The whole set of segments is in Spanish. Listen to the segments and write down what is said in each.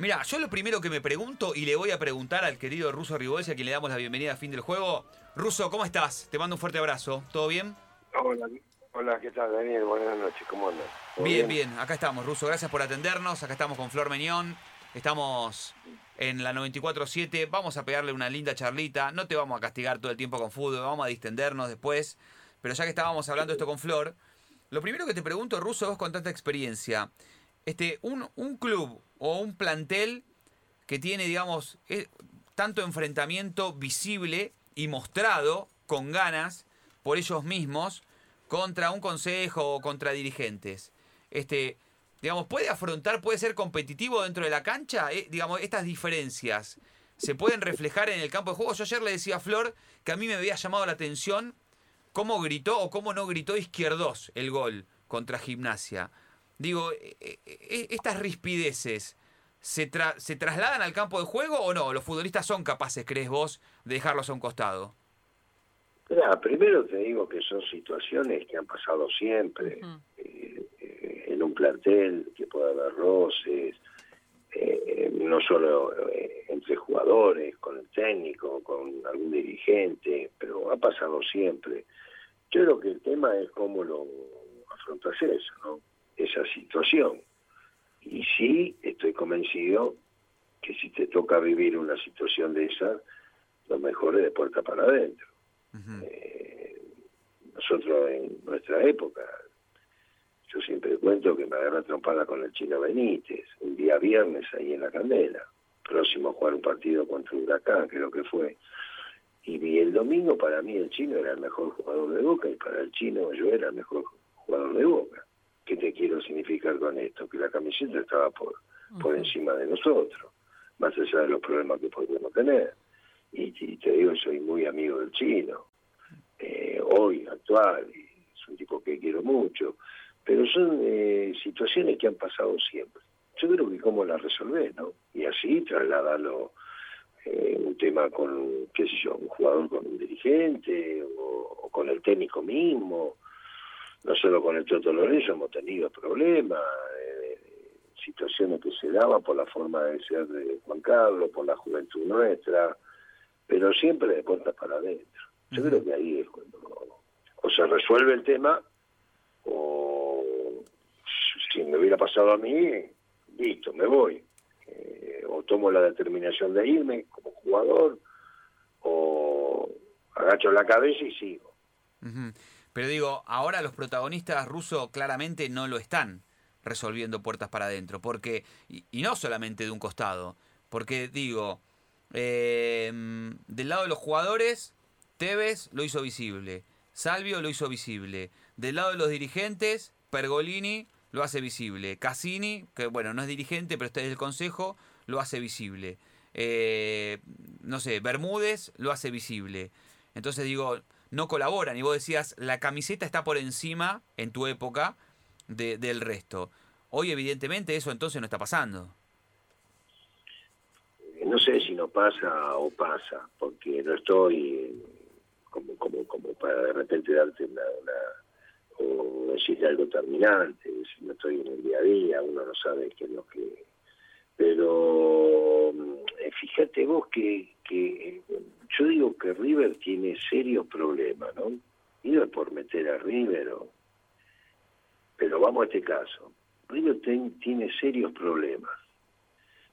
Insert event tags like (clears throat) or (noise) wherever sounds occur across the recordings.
Mira, yo lo primero que me pregunto y le voy a preguntar al querido Ruso Ribolsi, a quien le damos la bienvenida a fin del juego. Ruso, ¿cómo estás? Te mando un fuerte abrazo. ¿Todo bien? Hola, hola, ¿qué tal, Daniel? Buenas noches, ¿cómo andas? Bien, bien, acá estamos, Ruso. Gracias por atendernos. Acá estamos con Flor Meñón. Estamos en la 94.7. Vamos a pegarle una linda charlita. No te vamos a castigar todo el tiempo con fútbol, vamos a distendernos después. Pero ya que estábamos hablando esto con Flor, lo primero que te pregunto, Ruso, vos con tanta experiencia, este, un, un club o un plantel que tiene, digamos, eh, tanto enfrentamiento visible y mostrado con ganas por ellos mismos contra un consejo o contra dirigentes. Este, digamos, puede afrontar, puede ser competitivo dentro de la cancha, Eh, digamos, estas diferencias se pueden reflejar en el campo de juego. Yo ayer le decía a Flor que a mí me había llamado la atención cómo gritó o cómo no gritó Izquierdos el gol contra Gimnasia. Digo, eh, eh, eh, estas rispideces, ¿se, tra- ¿se trasladan al campo de juego o no? ¿Los futbolistas son capaces, crees vos, de dejarlos a un costado? Mirá, primero te digo que son situaciones que han pasado siempre eh, eh, en un plantel, que puede haber roces, eh, no solo eh, entre jugadores, con el técnico, con algún dirigente, pero ha pasado siempre. Yo creo que el tema es cómo lo afrontas eso, ¿no? Esa situación. Y sí, estoy convencido que si te toca vivir una situación de esa, lo mejor es de puerta para adentro. Eh, nosotros en nuestra época, yo siempre cuento que me agarré a trompada con el chino Benítez, un día viernes ahí en la Candela, próximo a jugar un partido contra Huracán, creo que fue. Y, vi el domingo para mí el chino era el mejor jugador de Boca y para el chino yo era el mejor jugador de Boca. ¿Qué te quiero significar con esto? Que la camiseta estaba por, por encima de nosotros, más allá de los problemas que podríamos tener. Y, y te digo, soy muy amigo del chino, eh, hoy, actual, es un tipo que quiero mucho, pero son eh, situaciones que han pasado siempre. Yo creo que cómo las resolver, ¿no? Y así trasladarlo eh, un tema con, qué sé yo, un jugador con un dirigente o, o con el técnico mismo. No solo con el Toto Lorenzo hemos tenido problemas, eh, situaciones que se daban por la forma de ser de Juan Carlos, por la juventud nuestra, pero siempre de puertas para adentro. Yo creo que ahí es cuando o se resuelve el tema o si me hubiera pasado a mí, listo, me voy. Eh, o tomo la determinación de irme como jugador o agacho la cabeza y sigo. Ujú. Pero digo, ahora los protagonistas rusos claramente no lo están resolviendo puertas para adentro, porque, y, no solamente de un costado, porque digo, eh, del lado de los jugadores, Tevez lo hizo visible, Salvio lo hizo visible, del lado de los dirigentes, Pergolini lo hace visible, Cassini, que bueno, no es dirigente, pero está del consejo, lo hace visible, Eh, no sé, Bermúdez lo hace visible. Entonces digo, no colaboran. Y vos decías, la camiseta está por encima, en tu época, de- del resto. Hoy, evidentemente, eso entonces no está pasando. Eh, No sé si no pasa o pasa, porque no estoy como, como, como para de repente darte una, una- o decirte algo terminante, si no estoy en el día a día, uno no sabe qué es lo que... Pero eh, fíjate vos que, que yo digo que River tiene serios problemas, ¿no? Y no es por meter a River, o- pero vamos a este caso. River tiene serios problemas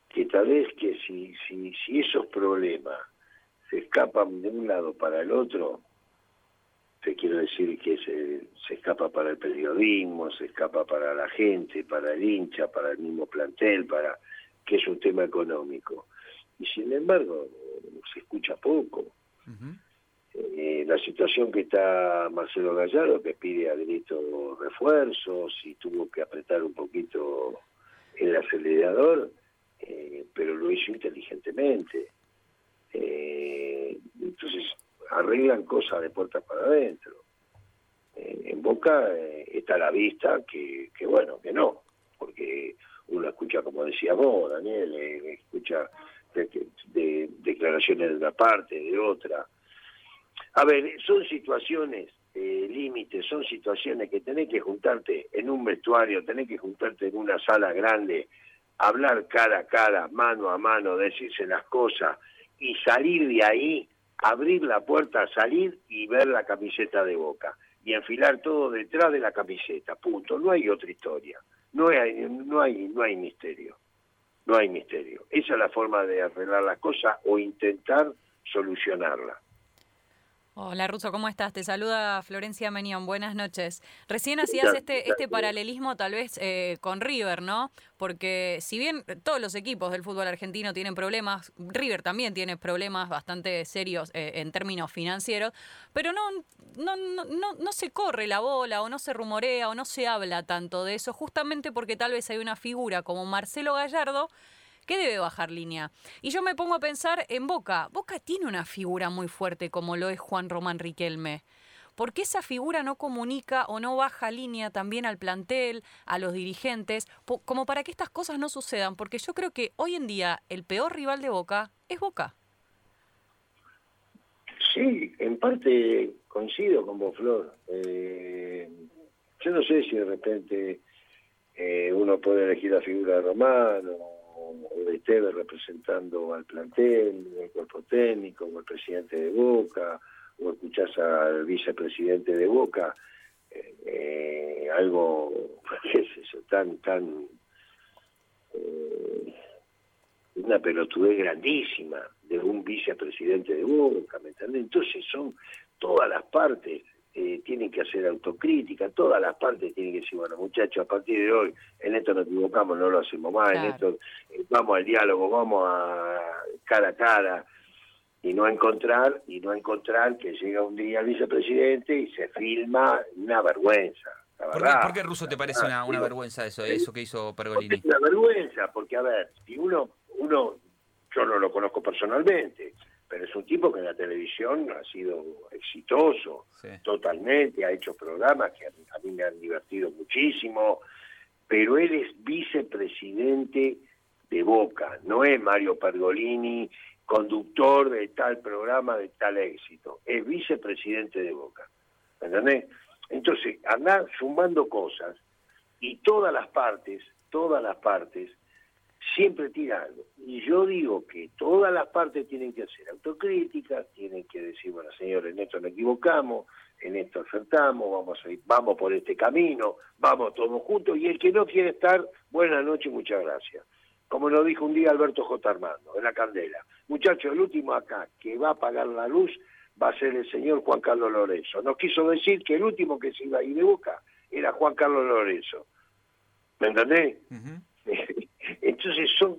que tal vez que si, si, si esos problemas se escapan de un lado para el otro, te quiero decir que se, se escapa para el periodismo, se escapa para la gente, para el hincha, para el mismo plantel, para que es un tema económico. Y sin embargo, se escucha poco. Eh, la situación que está Marcelo Gallardo, que pide a grito refuerzos y tuvo que apretar un poquito el acelerador, eh, pero lo hizo inteligentemente. Eh, entonces, arreglan cosas de puertas para adentro. Eh, en Boca está la vista que, que, bueno, que no, porque uno escucha, como decía vos, Daniel, escucha de- de- declaraciones de una parte, de otra. A ver, son situaciones eh, límites, son situaciones que tenés que juntarte en un vestuario, tenés que juntarte en una sala grande hablar cara a cara, mano a mano, decirse las cosas y salir de ahí, abrir la puerta, salir y ver la camiseta de boca y enfilar todo detrás de la camiseta, punto. No hay otra historia, no hay, no hay, no hay misterio, no hay misterio. Esa es la forma de arreglar las cosas o intentar solucionarla. Hola Russo, ¿cómo estás? Te saluda Florencia Menión, buenas noches. Recién hacías este, este paralelismo tal vez eh, con River, ¿no? Porque si bien todos los equipos del fútbol argentino tienen problemas, River también tiene problemas bastante serios eh, en términos financieros, pero no, no, no, no se corre la bola o no se rumorea o no se habla tanto de eso, justamente porque tal vez hay una figura como Marcelo Gallardo ¿Qué debe bajar línea? Y yo me pongo a pensar en Boca. Boca tiene una figura muy fuerte como lo es Juan Román Riquelme. ¿Por qué esa figura no comunica o no baja línea también al plantel, a los dirigentes, como para que estas cosas no sucedan? Porque yo creo que hoy en día el peor rival de Boca es Boca. Sí, en parte coincido con vos, Flor. Eh, yo no sé si de repente eh, uno puede elegir la figura de Román o o de Tevez representando al plantel, el cuerpo técnico, o el presidente de Boca, o escuchás al vicepresidente de Boca, eh, algo, (laughs) ¿qué es eso? Tan, tan, eh, una pelotudez grandísima de un vicepresidente de Boca, ¿me entiendes? Entonces son todas las partes eh, tienen que hacer autocrítica, todas las partes tienen que decir, bueno muchachos, a partir de hoy en esto nos equivocamos, no lo hacemos más, en esto eh, vamos al diálogo, vamos a cara a cara y no encontrar, y no encontrar que llega un día el vicepresidente y se filma una vergüenza. ¿Por, qué, ¿Por, qué, Ruso, te parece una, una vergüenza eso, eso que hizo Pergolini? Es una vergüenza, porque a ver, si uno, uno, yo no lo conozco personalmente, pero es un tipo que en la televisión ha sido exitoso totalmente, ha hecho programas que a mí, me han divertido muchísimo, pero él es vicepresidente de Boca, no es Mario Pergolini, conductor de tal programa de tal éxito, es vicepresidente de Boca. ¿Entendés? Entonces, andar sumando cosas y todas las partes, todas las partes siempre tira algo. Y yo digo que todas las partes tienen que hacer autocrítica, tienen que decir, bueno, señores, en esto nos equivocamos, en esto acertamos, vamos a ir, vamos por este camino, vamos todos juntos, y el que no quiere estar, buenas noches, muchas gracias. Como lo dijo un día Alberto J. Armando, en la Candela. Muchachos, el último acá que va a apagar la luz va a ser el señor Juan Carlos Lorenzo. Nos quiso decir que el último que se iba a ir de boca era Juan Carlos Lorenzo. ¿Me entendés? Entonces son,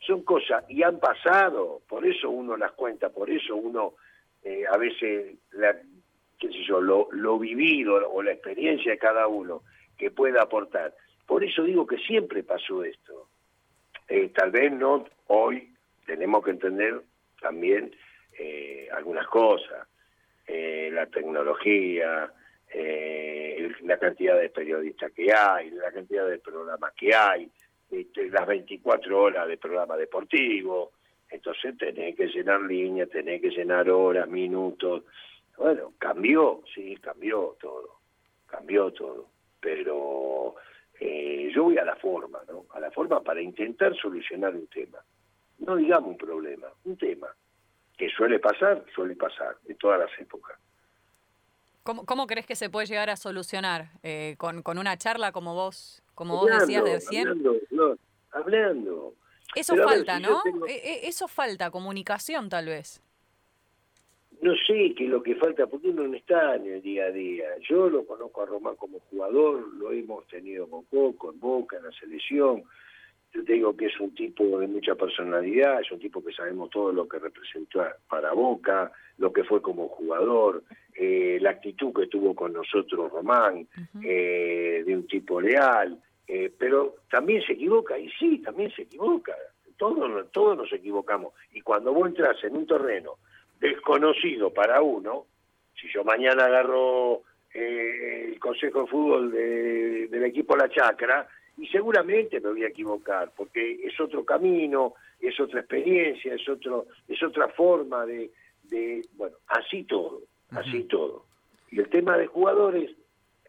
son cosas, y han pasado, por eso uno las cuenta, por eso uno eh, a veces, la, lo, lo vivido o la experiencia de cada uno que pueda aportar. Por eso digo que siempre pasó esto. Eh, tal vez no hoy tenemos que entender también eh, algunas cosas, la tecnología, la cantidad de periodistas que hay, la cantidad de programas que hay, este, las 24 horas de programa deportivo, entonces tenés que llenar líneas, tenés que llenar horas, minutos. Bueno, cambió, sí, cambió todo, cambió todo, pero eh, yo voy a la forma, ¿no? A la forma para intentar solucionar un tema. No digamos un problema, un tema que suele pasar, suele pasar en todas las épocas. ¿Cómo, cómo crees que se puede llegar a solucionar? Eh, con, ¿Con una charla como vos como vos decías de recién. Hablando, hablando. Eso falta, ¿no? E, e, eso falta, comunicación tal vez. No sé qué es lo que falta, porque uno no está en el día a día. Yo lo conozco a Román como jugador, lo hemos tenido con Coco, en Boca, en la selección. Yo te digo que es un tipo de mucha personalidad, es un tipo que sabemos todo lo que representó para Boca, lo que fue como jugador, eh, la actitud que tuvo con nosotros Román, eh, de un tipo leal, eh, pero también se equivoca, y sí, también se equivoca, todos, todos nos equivocamos, y cuando vos entras en un terreno desconocido para uno, si yo mañana agarro el Consejo de Fútbol del equipo La Chacra, y seguramente me voy a equivocar, porque es otro camino, es otra experiencia, es, otro, es otra forma de, de bueno, así todo así todo. Y el tema de jugadores,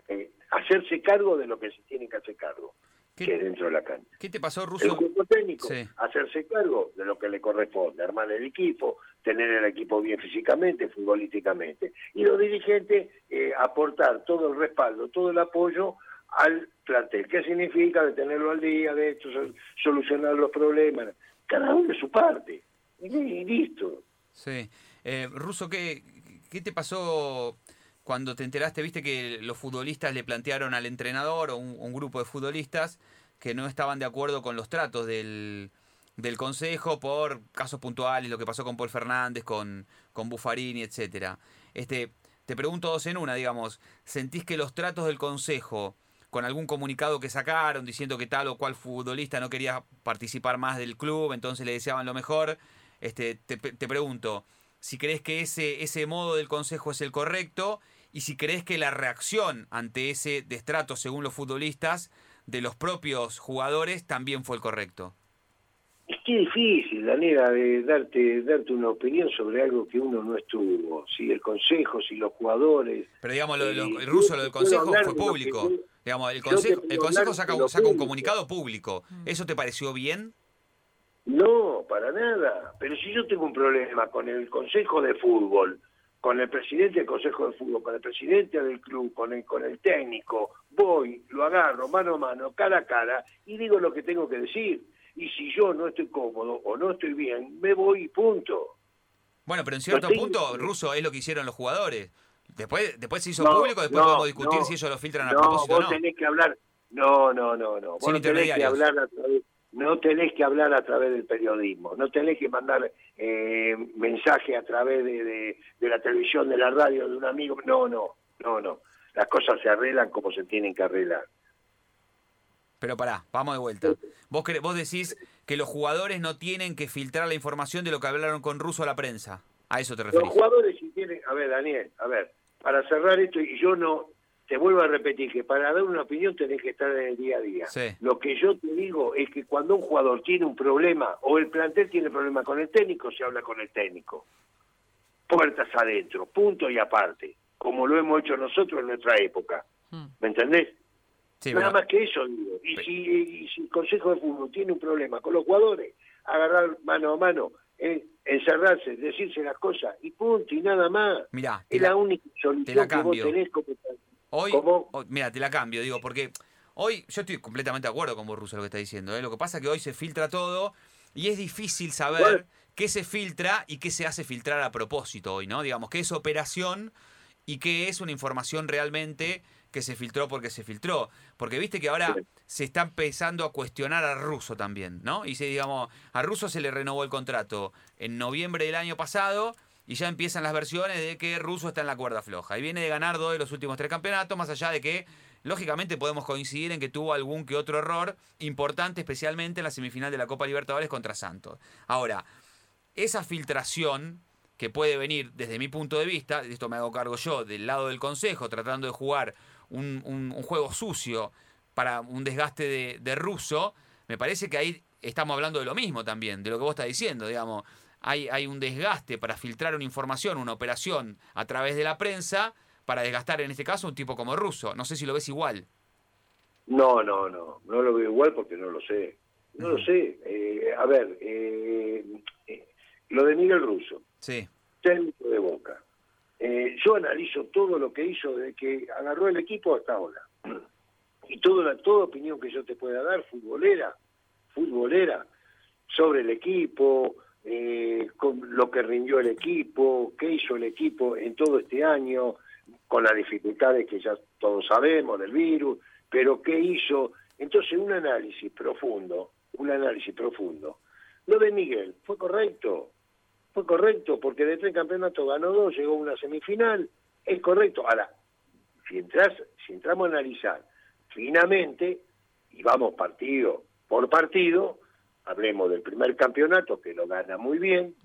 eh, hacerse cargo de lo que se tiene que hacer cargo. que dentro de la cancha. ¿Qué te pasó, Russo? El cuerpo técnico, hacerse cargo de lo que le corresponde, armar el equipo, tener el equipo bien físicamente, futbolísticamente. Y los dirigentes eh, aportar todo el respaldo, todo el apoyo al plantel. ¿Qué significa de tenerlo al día, de esto, solucionar los problemas? Cada uno de su parte. Y, listo. Sí. Eh, Russo, ¿qué, ¿qué te pasó cuando te enteraste, viste que los futbolistas le plantearon al entrenador o un, grupo de futbolistas que no estaban de acuerdo con los tratos del, del consejo por casos puntuales, lo que pasó con Paul Fernández, con, con Buffarini, etcétera. Este, te pregunto dos en una, digamos, ¿sentís que los tratos del consejo, con algún comunicado que sacaron diciendo que tal o cual futbolista no quería participar más del club, entonces le deseaban lo mejor? Este, te, te pregunto, si crees que ese, ese modo del consejo es el correcto y si crees que la reacción ante ese destrato, según los futbolistas, de los propios jugadores también fue el correcto. Es que difícil, Daniela, de darte, darte una opinión sobre algo que uno no estuvo. Si el consejo, si los jugadores. Pero digamos, lo, el ruso, lo del consejo fue público. Digamos, el consejo, el consejo saca, saca un comunicado público. ¿Eso te pareció bien? No, para nada. Pero si yo tengo un problema con el consejo de fútbol, con el presidente del Consejo de Fútbol, con el presidente del club, con el, con el técnico, voy, lo agarro mano a mano, cara a cara, y digo lo que tengo que decir. Y si yo no estoy cómodo o no estoy bien, me voy y punto. Bueno, pero en cierto punto, Ruso, es lo que hicieron los jugadores. Después, después se hizo público, después podemos discutir si ellos lo filtran a propósito o no. tenés que hablar, no, no, no, no. Vos tenés que hablar a través no tenés que hablar a través del periodismo, no tenés que mandar eh, mensaje a través de, la televisión, de la radio, de un amigo. No, no, no, no. Las cosas se arreglan como se tienen que arreglar. Pero pará, vamos de vuelta. Vos, vos decís que los jugadores no tienen que filtrar la información de lo que hablaron con Russo a la prensa. ¿A eso te referís? Los jugadores sí. A ver, Daniel, a ver, para cerrar esto, y yo no te vuelvo a repetir que para dar una opinión tenés que estar en el día a día. Lo que yo te digo es que cuando un jugador tiene un problema o el plantel tiene problema con el técnico, se habla con el técnico. Puertas adentro, punto y aparte, como lo hemos hecho nosotros en nuestra época. Hmm. ¿Me entendés? Nada más que eso digo. Y si, si, el Consejo de Fútbol tiene un problema con los jugadores, agarrar mano a mano, eh, encerrarse, decirse las cosas y punto y nada más. Mirá, es la, única solución que vos tenés como Hoy, mira, te la cambio, digo, porque hoy yo estoy completamente de acuerdo con vos, Russo, lo que está diciendo. ¿eh? Lo que pasa es que hoy se filtra todo y es difícil saber qué se filtra y qué se hace filtrar a propósito hoy, ¿no? Digamos, qué es operación y qué es una información realmente que se filtró porque se filtró. Porque viste que ahora se está empezando a cuestionar a Russo también, ¿no? Y se, digamos, a Russo se le renovó el contrato en noviembre del año pasado y ya empiezan las versiones de que Russo está en la cuerda floja. Y viene de ganar dos de los últimos tres campeonatos, más allá de que, lógicamente, podemos coincidir en que tuvo algún que otro error importante, especialmente en la semifinal de la Copa Libertadores contra Santos. Ahora, esa filtración que puede venir desde mi punto de vista, esto me hago cargo yo, del lado del Consejo, tratando de jugar un, juego sucio para un desgaste de, de Russo, me parece que ahí estamos hablando de lo mismo también, de lo que vos estás diciendo, digamos hay, hay un desgaste para filtrar una información, una operación a través de la prensa, para desgastar en este caso un tipo como Russo. No sé si lo ves igual. No, no, no, no lo veo igual porque no lo sé. No lo sé. Eh, a ver, eh, eh, lo de Miguel Russo, sí. técnico de Boca. Yo analizo todo lo que hizo desde que agarró el equipo hasta ahora. (clears throat) Y toda, toda opinión que yo te pueda dar, futbolera, futbolera, sobre el equipo, eh, lo que rindió el equipo, qué hizo el equipo en todo este año, con las dificultades que ya todos sabemos del virus, pero qué hizo. Entonces, un análisis profundo, un análisis profundo. Lo de Miguel, ¿fue correcto? Fue correcto, porque de tres campeonatos ganó dos, llegó a una semifinal, es correcto. Ahora, si, entras, si entramos a analizar finamente, y vamos partido por partido, hablemos del primer campeonato, que lo gana muy bien,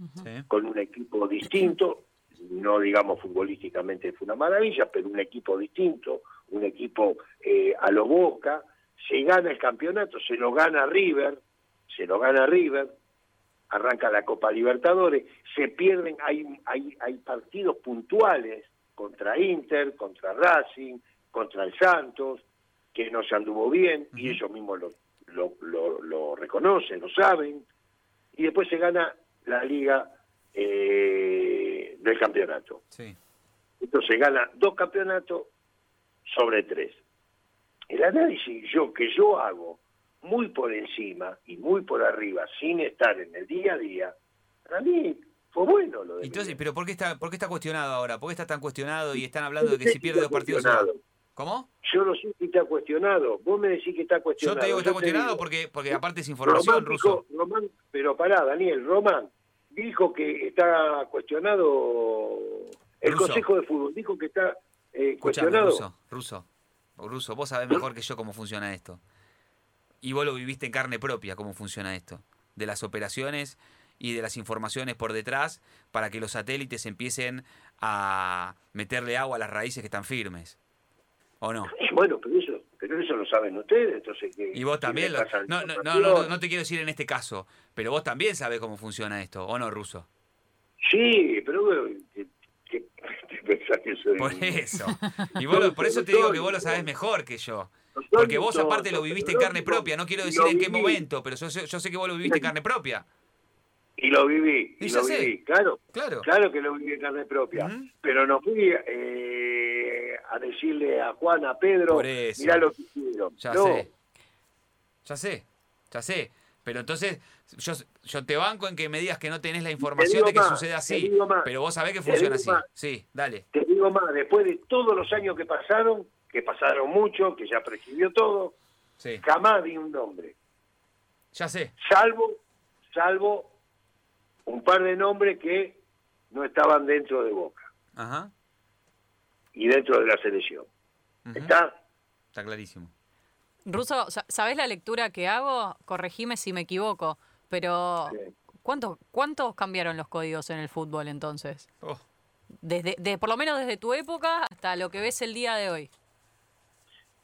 con un equipo distinto, no digamos futbolísticamente fue una maravilla, pero un equipo distinto, un equipo eh, a lo boca, se gana el campeonato, se lo gana River, se lo gana River, arranca la Copa Libertadores, se pierden, hay, hay, hay partidos puntuales contra Inter, contra Racing, contra el Santos, que no se anduvo bien, y ellos mismos lo, lo, lo, lo reconocen, lo saben, y después se gana la liga eh, del campeonato. Sí. Entonces gana dos campeonatos sobre tres. El análisis yo que yo hago muy por encima y muy por arriba, sin estar en el día a día, para mí fue bueno lo de Entonces, pero ¿por qué está, por qué está cuestionado ahora? ¿Por qué está tan cuestionado y están hablando de que Yo si pierde dos partidos. ¿Cómo? Yo lo sé que está cuestionado. Vos me decís que está Yo cuestionado. te digo que está cuestionado digo, porque, porque aparte es información, Román, pero pará, Daniel, Román dijo que está cuestionado el. Consejo de Fútbol, dijo que está eh, cuestionado. ruso, ruso, ruso, vos sabés mejor que yo cómo funciona esto. Y vos lo viviste en carne propia cómo funciona esto. De las operaciones y de las informaciones por detrás para que los satélites empiecen a meterle agua a las raíces que están firmes. ¿O no? Bueno, pero eso, pero eso lo saben ustedes, entonces que Y vos también lo... No, no, no, no, no te quiero decir en este caso, pero vos también sabés cómo funciona esto, ¿o no, ruso? Sí, pero bueno, ¿qué, qué- (laughs) te pensás que soy? Por eso. (laughs) Y vos por eso te digo que vos lo sabés mejor que yo. Porque vos aparte lo viviste en carne propia, no quiero decir en qué momento, pero yo sé, yo sé que vos lo viviste en carne propia. Y lo viví, Y y, lo sé. viví, claro. Claro. Claro que lo viví en carne propia, pero no fui eh, a decirle a Juan, a Pedro, mirá lo que hicieron. Ya No, sé. Ya sé. Ya sé. Pero entonces, yo, yo te banco en que me digas que no tenés la información de que más, sucede así. más, Pero vos sabés que funciona así. más. Sí, dale. Te digo más, después de todos los años que pasaron, que pasaron mucho, que ya prescribió todo, Sí. jamás di un nombre. Ya sé. salvo, salvo un par de nombres que no estaban dentro de Boca Ajá. y dentro de la selección. ¿Está? Está clarísimo. Ruso, sa- ¿sabés la lectura que hago? Corregime si me equivoco, pero Sí. ¿cuántos, ¿cuántos cambiaron los códigos en el fútbol entonces? Oh, Desde, de, por lo menos desde tu época hasta lo que ves el día de hoy.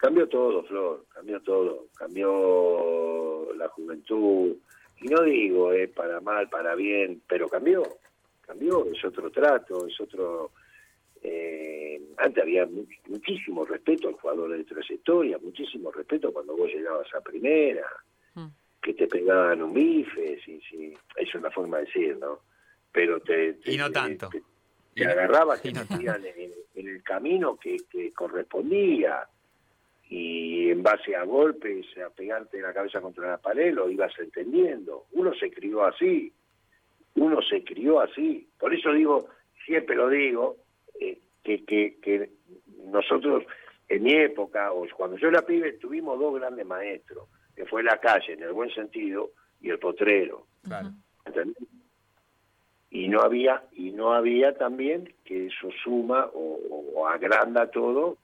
Cambió todo, Flor, cambió todo. Cambió la juventud. Y no digo eh, para mal, para bien, pero cambió. Cambió, es otro trato, es otro... eh, antes había mu- muchísimo respeto al jugador de trayectoria, muchísimo respeto cuando vos llegabas a primera. Mm. que te pegaban un bife, sí, sí, es una forma de decir, ¿no? Pero te... te- Y no tanto. Te, te agarrabas, te no en, en el camino que, que correspondía y en base a golpes, a pegarte la cabeza contra la pared, lo ibas entendiendo. Uno se crió así, uno se crió así. Por eso digo, siempre lo digo, eh, que, que, que nosotros en mi época, o cuando yo era pibe, tuvimos dos grandes maestros, que fue la calle, en el buen sentido, y el potrero. claro. ¿entendés? Y no había, y no había también que eso suma o, o- o agranda todo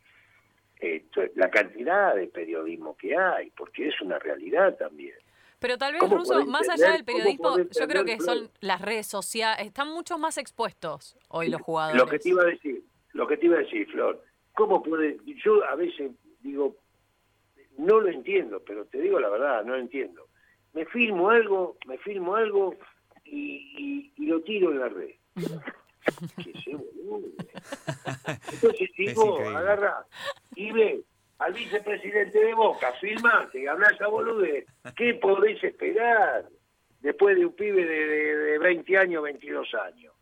eh, la cantidad de periodismo que hay, porque es una realidad también. Pero tal vez, ¿Cómo Ruso, más allá del periodismo, yo creo que son las redes sociales, están mucho más expuestos hoy los jugadores. Lo que te iba a decir, lo que te iba a decir, Flor, ¿cómo puede? Yo a veces digo, no lo entiendo, pero te digo la verdad, no lo entiendo. Me filmo algo, me filmo algo y, y- y lo tiro en la red. (laughs) Que se bolude. Entonces, si Es vos increíble. agarrás y ves al vicepresidente de Boca, filmate y hablás a bolude, ¿qué podés esperar después de un pibe de, de- de 20 años, 22 años?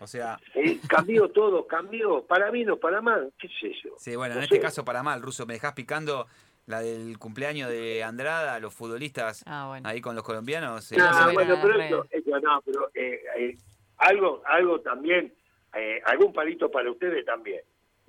O sea, Eh, cambió (laughs) todo, cambió. Para bien o para mal, ¿qué es eso? sí, bueno, No en este sé. caso para mal, Ruso, me dejás picando la del cumpleaños de Andrada, los futbolistas Ah, bueno. ahí con los colombianos. eh, No, ve bueno, pero eso, eso no, pero eh, eh, algo, algo también, eh, algún palito para ustedes también.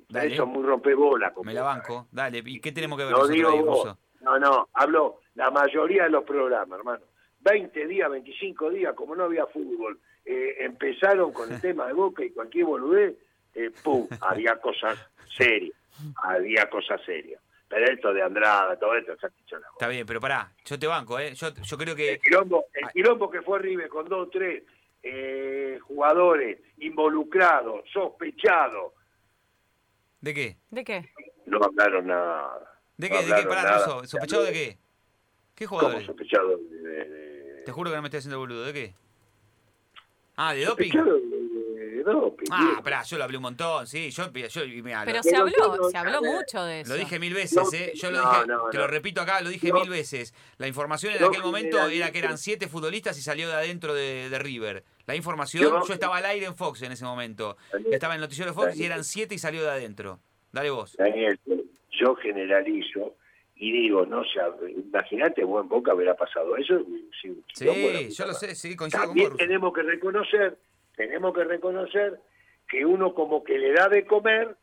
Dale. Eso es muy rompebola. Me la banco, dale. ¿Y qué tenemos que ver No nosotros digo ahí, vos. Ruso? No, no, hablo la mayoría de los programas, hermano. 20 días, 25 días, como no había fútbol, eh, empezaron con el (laughs) tema de Boca y cualquier boludez, eh, pum, (laughs) había cosas serias, había cosas serias. Pero esto de Andrada, todo esto, se ha dicho la Está bien, pero pará, yo te banco, ¿eh? Yo, yo creo que... el quilombo, el Ay. quilombo que fue River con dos o tres eh, jugadores involucrados, sospechados, ¿De qué? ¿De qué? no hablaron nada. ¿De No qué? ¿De qué? Pará, nada. Ruso. ¿Sospechado de qué? ¿Qué ¿Cómo jugadores? sospechados? De, de- Te juro que no me estoy haciendo boludo. ¿De qué? Ah, ¿de doping? Ah, espera, yo lo hablé un montón, sí. Yo, yo, Pero se habló, se habló mucho de eso. Lo dije mil veces, ¿eh? Yo lo dije, te lo repito acá, lo dije mil veces. La información en aquel momento era que eran siete futbolistas y salió de adentro de, River. La información, yo, estaba al aire en Fox en ese momento. Estaba en el noticiero de Fox y eran siete y salió de adentro. Dale vos. Daniel, yo generalizo y digo, no sé, imagínate, vos en Boca habrá pasado eso. sí, yo lo sé, sí, coincido También tenemos que reconocer, tenemos que reconocer que uno como que le da de comer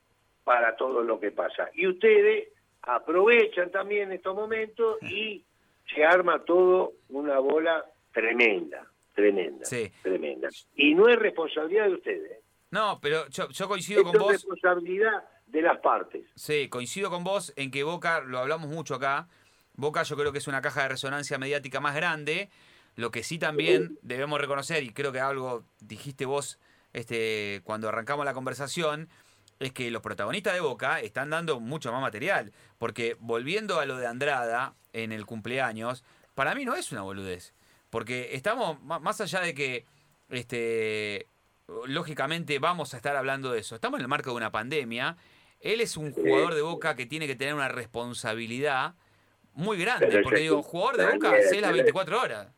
para todo lo que pasa. Y ustedes aprovechan también estos momentos y se arma todo una bola tremenda, tremenda, tremenda. Y no es responsabilidad de ustedes. No, pero yo, yo coincido con vos. Es responsabilidad de las partes. Sí, coincido con vos en que Boca, lo hablamos mucho acá, Boca yo creo que es una caja de resonancia mediática más grande. Lo que sí también debemos reconocer, y creo que algo dijiste vos este, cuando arrancamos la conversación, es que los protagonistas de Boca están dando mucho más material. Porque volviendo a lo de Andrada en el cumpleaños, para mí no es una boludez. Porque estamos, más allá de que este, lógicamente vamos a estar hablando de eso, estamos en el marco de una pandemia él es un jugador de Boca que tiene que tener una responsabilidad muy grande, porque digo, jugador de Boca es las 24 horas.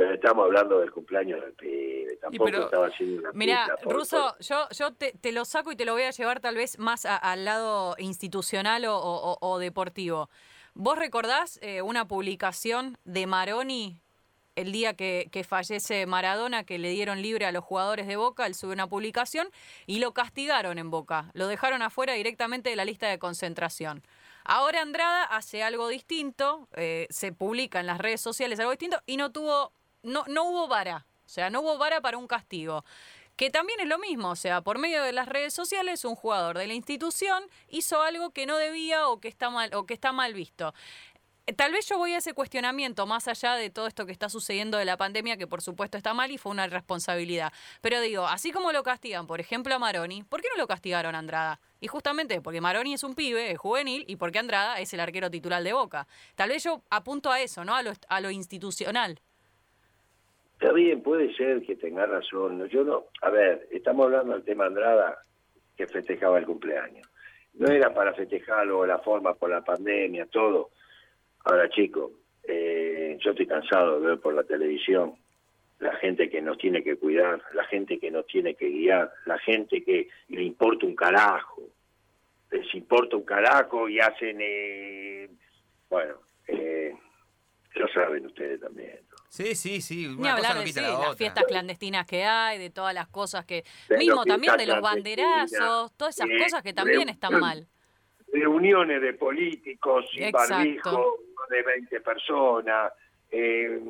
Pero estamos hablando del cumpleaños del pibe, tampoco estaba haciendo una Mira, Ruso, yo, yo te, lo saco y te lo voy a llevar tal vez más al lado institucional o, deportivo. ¿Vos recordás eh, una publicación de Maroni el día que, fallece Maradona, que le dieron libre a los jugadores de Boca, él sube una publicación y lo castigaron en Boca, lo dejaron afuera directamente de la lista de concentración. Ahora Andrada hace algo distinto, eh, se publica en las redes sociales algo distinto y no tuvo, no, no hubo vara, o sea, no hubo vara para un castigo que también es lo mismo, o sea, por medio de las redes sociales un jugador de la institución hizo algo que no debía o que está mal o que está mal visto. Eh, tal vez yo voy a ese cuestionamiento más allá de todo esto que está sucediendo de la pandemia, que por supuesto está mal y fue una responsabilidad. Pero digo, así como lo castigan, por ejemplo, a Maroni, ¿por qué no lo castigaron a Andrada? Y justamente porque Maroni es un pibe, es juvenil, y porque Andrada es el arquero titular de Boca. Tal vez yo apunto a eso, ¿no? A lo, a lo institucional. Está bien, puede ser que tenga razón. Yo no, a ver, estamos hablando del tema Andrada, que festejaba el cumpleaños. No era para festejarlo, la forma por la pandemia, todo Ahora, chicos, eh, yo estoy cansado de ver por la televisión la gente que nos tiene que cuidar, la gente que nos tiene que guiar, la gente que le importa un carajo, les importa un carajo y hacen, eh, bueno, eh, lo saben ustedes también. Sí, sí, sí. Ni hablar de las fiestas clandestinas que hay, de todas las cosas que... mismo también de los banderazos, todas esas cosas que también están mal. Reuniones de políticos sin barbijo, de 20 personas. Eh,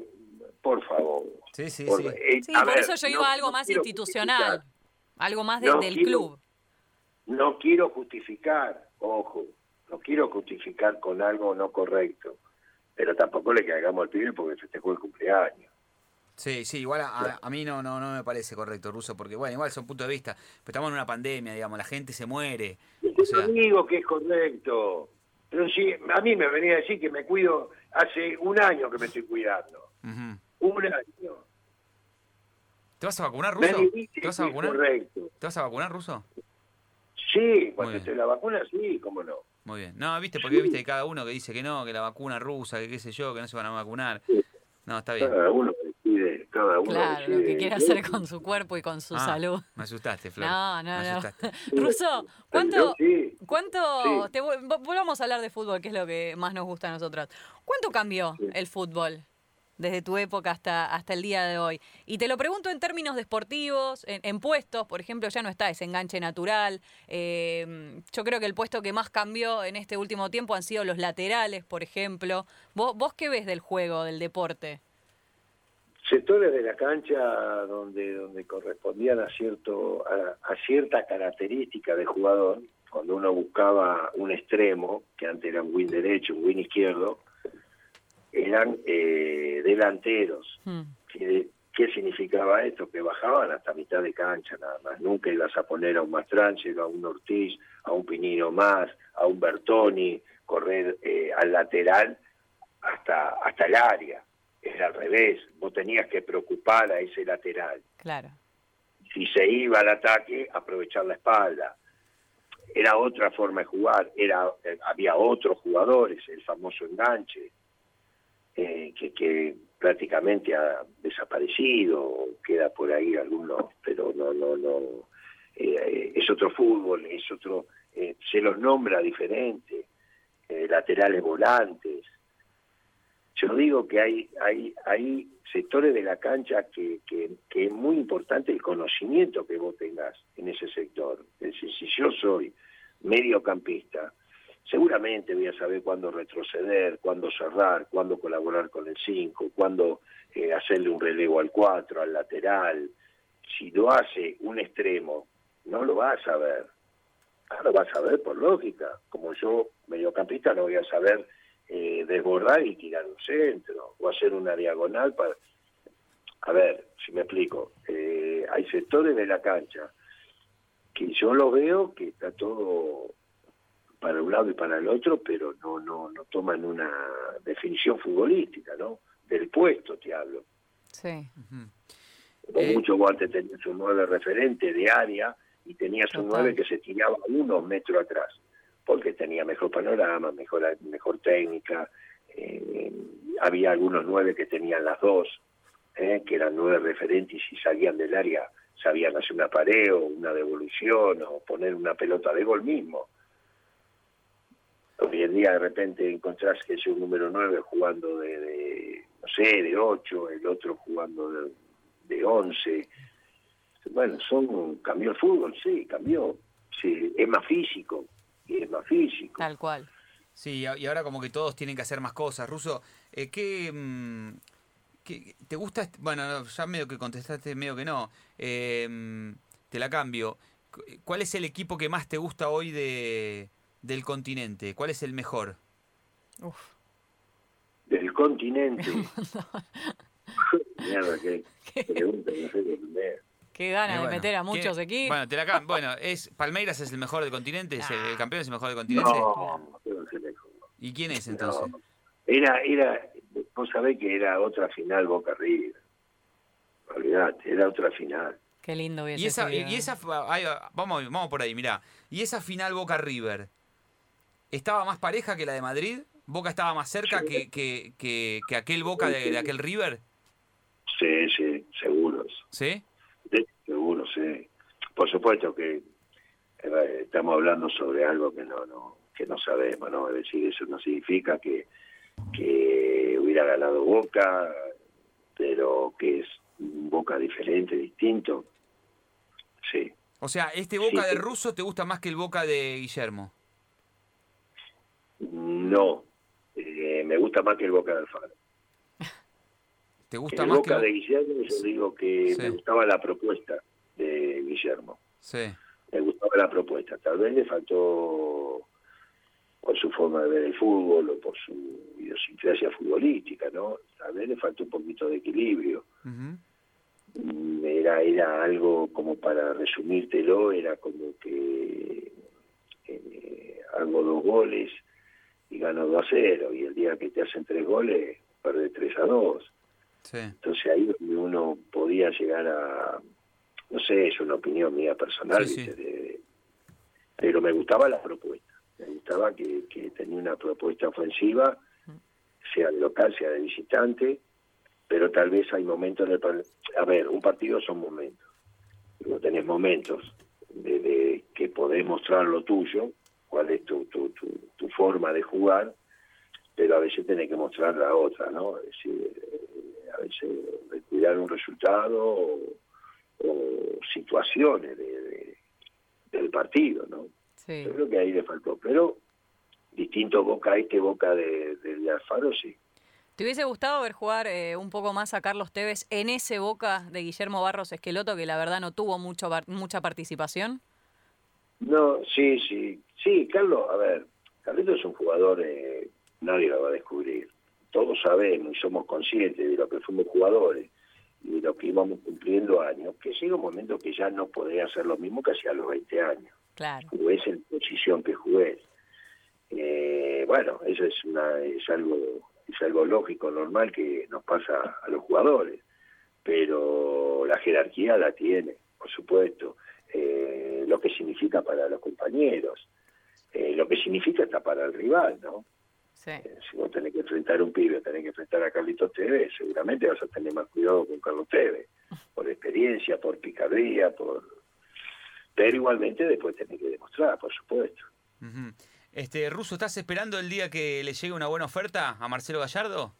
por favor. Sí, sí, sí. Eh, por eso yo iba a algo más institucional, algo más del club. No quiero justificar, ojo, no quiero justificar con algo no correcto, pero tampoco le cagamos al pibe porque festejó el cumpleaños. Sí, sí, igual a, a, mí no, no, no me parece correcto, Ruso, porque bueno, igual son puntos de vista, pero estamos en una pandemia, digamos, la gente se muere. O digo que es correcto. Pero sí, a mí me venía a decir que me cuido hace un año que me estoy cuidando. Un año. ¿Te vas a vacunar, Ruso? ¿Te vas a vacunar? Correcto. ¿Te vas a vacunar, Ruso? Sí, cuando esté la vacuna, sí, cómo no. Muy bien. No, viste, porque viste cada uno que dice que no, que la vacuna rusa, que qué sé yo, que no se van a vacunar. No, está bien. Cada uno decide, cada uno Claro, lo que quiere hacer con su cuerpo y con su ah, salud. Me asustaste, Flor. No, no, no. (laughs) Ruso, ¿cuánto, cuánto te, volvamos a hablar de fútbol, que es lo que más nos gusta a nosotros. ¿Cuánto cambió el fútbol desde tu época hasta, hasta el día de hoy? Y te lo pregunto en términos deportivos, en, puestos, por ejemplo, ya no está ese enganche natural. Eh, yo creo que el puesto que más cambió en este último tiempo han sido los laterales, por ejemplo. ¿Vos, vos qué ves del juego, del deporte? sectores de la cancha donde donde correspondían a cierto a, cierta característica de jugador cuando uno buscaba un extremo que antes era un win derecho un win izquierdo eran eh, delanteros hmm. ¿Qué, significaba esto? que bajaban hasta mitad de cancha nada más nunca ibas a poner a un Mastrangelo a un Ortiz a un Pinino más a un Bertoni correr eh, al lateral hasta hasta el área era al revés, vos tenías que preocupar a ese lateral. Claro. si se iba al ataque, aprovechar la espalda. Era otra forma de jugar, era eh, había otros jugadores, el famoso enganche, eh, que, que prácticamente ha desaparecido, queda por ahí algunos, pero no, no, no, eh, es otro fútbol, es otro, se los nombra diferente, laterales volantes, yo digo que hay, hay, hay sectores de la cancha que, que, es muy importante el conocimiento que vos tengas en ese sector. Es decir, si yo soy mediocampista, seguramente voy a saber cuándo retroceder, cuándo cerrar, cuándo colaborar con el 5, cuándo eh, hacerle un relevo al 4, al lateral. Si lo hace un extremo, no lo vas a saber. Ah, lo vas a saber por lógica. Como yo, mediocampista, no voy a saber eh, desbordar y tirar un centro o hacer una diagonal para... A ver, si me explico, eh, hay sectores de la cancha que yo lo veo que está todo para un lado y para el otro, pero no no no toman una definición futbolística, ¿no? Del puesto te hablo. Sí. Uh mucho antes tenías un nueve referente de área y tenías un nueve que se tiraba unos metros atrás porque tenía mejor panorama, mejor, mejor técnica. Eh, había algunos nueve que tenían las dos, eh, que eran nueve referentes y si salían del área sabían hacer una pared o una devolución o poner una pelota de gol mismo. Hoy en día de repente encontrás que es un número nueve jugando de, no sé, de ocho, el otro jugando de, de once. Bueno, son cambió el fútbol, sí, cambió. Sí, es más físico, y es más físico. Tal cual. Sí, y ahora como que todos tienen que hacer más cosas. Ruso, eh, ¿qué, mm, ¿qué, te gusta? Bueno, ya medio que contestaste, medio que no. Eh, te la cambio. ¿Cuál es el equipo que más te gusta hoy de, del continente? ¿Cuál es el mejor? Uf. Del continente. (laughs) Mierda, (laughs) qué, pregunta, no sé qué Qué ganas de meter a muchos aquí. Bueno, te la bueno, es Palmeiras es el mejor del continente, es el, campeón es el mejor del continente. No, ¿Y quién es entonces? Era, era, vos sabés que era otra final Boca River. Olvidate, era otra final. Qué lindo y esa, y esa vamos, vamos por ahí, mirá. ¿Y esa final Boca River estaba más pareja que la de Madrid? ¿Boca estaba más cerca que, que, que, aquel Boca de, de aquel River? Sí, sí, seguros. ¿Sí? seguro, sí. Por supuesto que eh, estamos hablando sobre algo que no, no que no sabemos, ¿no? Es decir, eso no significa que, que hubiera ganado Boca, pero que es Boca diferente, distinto. Sí. O sea, ¿este Boca de Russo te gusta más que el Boca de Guillermo? No, eh, me gusta más que el Boca de Alfaro. ¿Te gusta el más Boca de Guillermo yo digo que me gustaba la propuesta de Guillermo. Sí. Me gustaba la propuesta. Tal vez le faltó por su forma de ver el fútbol o por su idiosincrasia futbolística, ¿no? Tal vez le faltó un poquito de equilibrio. Era, era algo como para resumírtelo, era como que eh, hago dos goles y gano 2 a 0 y el día que te hacen tres goles perde 3 a 2 entonces ahí uno podía llegar a, no sé, es una opinión mía personal, pero me gustaba la propuesta, me gustaba que, tenía una propuesta ofensiva, sea de local, sea de visitante, pero tal vez hay momentos, de, a ver, un partido son momentos, no tenés momentos de, que podés mostrar lo tuyo, cuál es tu, tu, tu, forma de jugar, pero a veces tenés que mostrar la otra, ¿no? Es decir, a veces cuidar un resultado o, situaciones de, del partido, ¿no? Yo creo que ahí le faltó, pero distinto Boca este, Boca de, de, Alfaro, sí. ¿Te hubiese gustado ver jugar eh, un poco más a Carlos Tevez en ese Boca de Guillermo Barros Esqueloto, que la verdad no tuvo mucho mucha participación? No, sí, sí. Sí, Carlos, a ver, Carlitos es un jugador, eh, nadie lo va a descubrir todos sabemos y somos conscientes de lo que fuimos jugadores y de lo que íbamos cumpliendo años, que llega un momento que ya no podría hacer lo mismo que hacía a los 20 años. Claro. Jugués en posición que jugué. Eh, bueno, eso es, una, es, algo, es algo lógico, normal que nos pasa a los jugadores, pero la jerarquía la tiene, por supuesto, lo que significa para los compañeros, eh, lo que significa hasta para el rival, ¿no? Sí. Eh, si vos tenés que enfrentar a un pibe, tenés que enfrentar a Carlitos Tevez, seguramente vas a tener más cuidado con Carlos Tevez, por experiencia, por picardía, por... Pero igualmente después tenés que demostrar, por supuesto. Ujú. Este, Ruso, ¿estás esperando el día que le llegue una buena oferta a Marcelo Gallardo?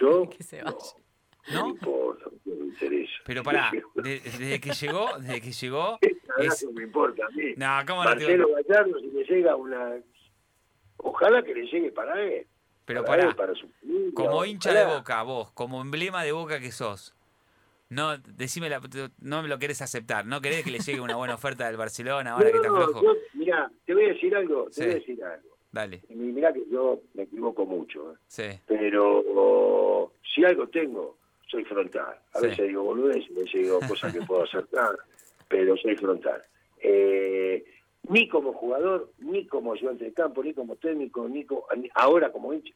Yo, (laughs) Que se vaya. no ¿No? importa, no me interesa. Pero pará, de- desde que llegó, desde que llegó, (laughs) es... que me importa a mí. No, ¿cómo no te Marcelo Gallardo, si le llega una... Ojalá que le llegue para él. Pero para pará, él, para su familia, como hincha de. Boca, vos, como emblema de Boca que sos, no, decime la, no me lo querés aceptar, no querés que le llegue una buena oferta del Barcelona ahora que está No, flojo. yo- mirá, te voy a decir algo, te voy a decir algo. Dale, mirá que yo me equivoco mucho, ¿eh? sí. pero oh, si algo tengo, soy frontal. A Sí. veces digo boludez, a veces digo (laughs) cosas que puedo acertar, pero soy frontal. Eh, ni como jugador, ni como ayudante de campo, ni como técnico, ni co- ni- ahora como hincha,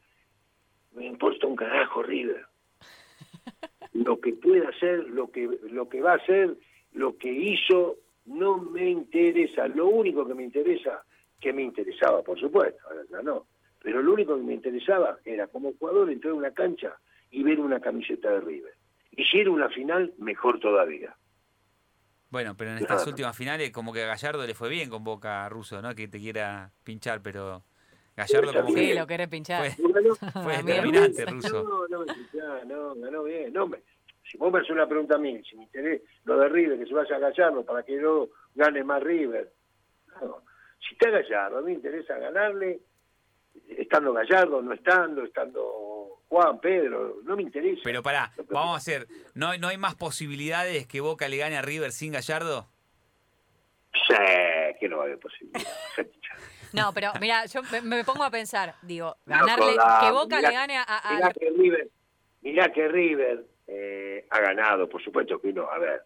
me importa un carajo River. (laughs) Lo que pueda hacer, lo que, lo que va a hacer, lo que hizo, no me interesa. Lo único que me interesa, que me interesaba, por supuesto, ahora ya no, pero lo único que me interesaba era como jugador entrar a una cancha y ver una camiseta de River. Y si era una final, mejor todavía. Bueno, pero en Claro. estas últimas finales como que a Gallardo le fue bien con Boca Ruso, ¿no? Que te quiera pinchar, pero Gallardo como Sí, que lo querés pinchar. fue, Ganó- fue determinante, Ruso. No, no, ya, no, ganó bien. No, me- si vos me haces una pregunta a mí, si me interesa lo de River, que se vaya a Gallardo para que no gane más River. No. Si está Gallardo, a mí me interesa ganarle, estando Gallardo, no estando, estando Juan, Pedro, no me interesa. Pero pará, vamos a hacer, ¿no, hay- ¿no hay más posibilidades que Boca le gane a River sin Gallardo? Sí, que no va a haber posibilidad. (laughs) No, pero mira, yo me, me pongo a pensar, digo, No ganarle, que Boca mirá- le gane a, a- Mirá que River, mirá que River eh, ha ganado, por supuesto que uno, a ver,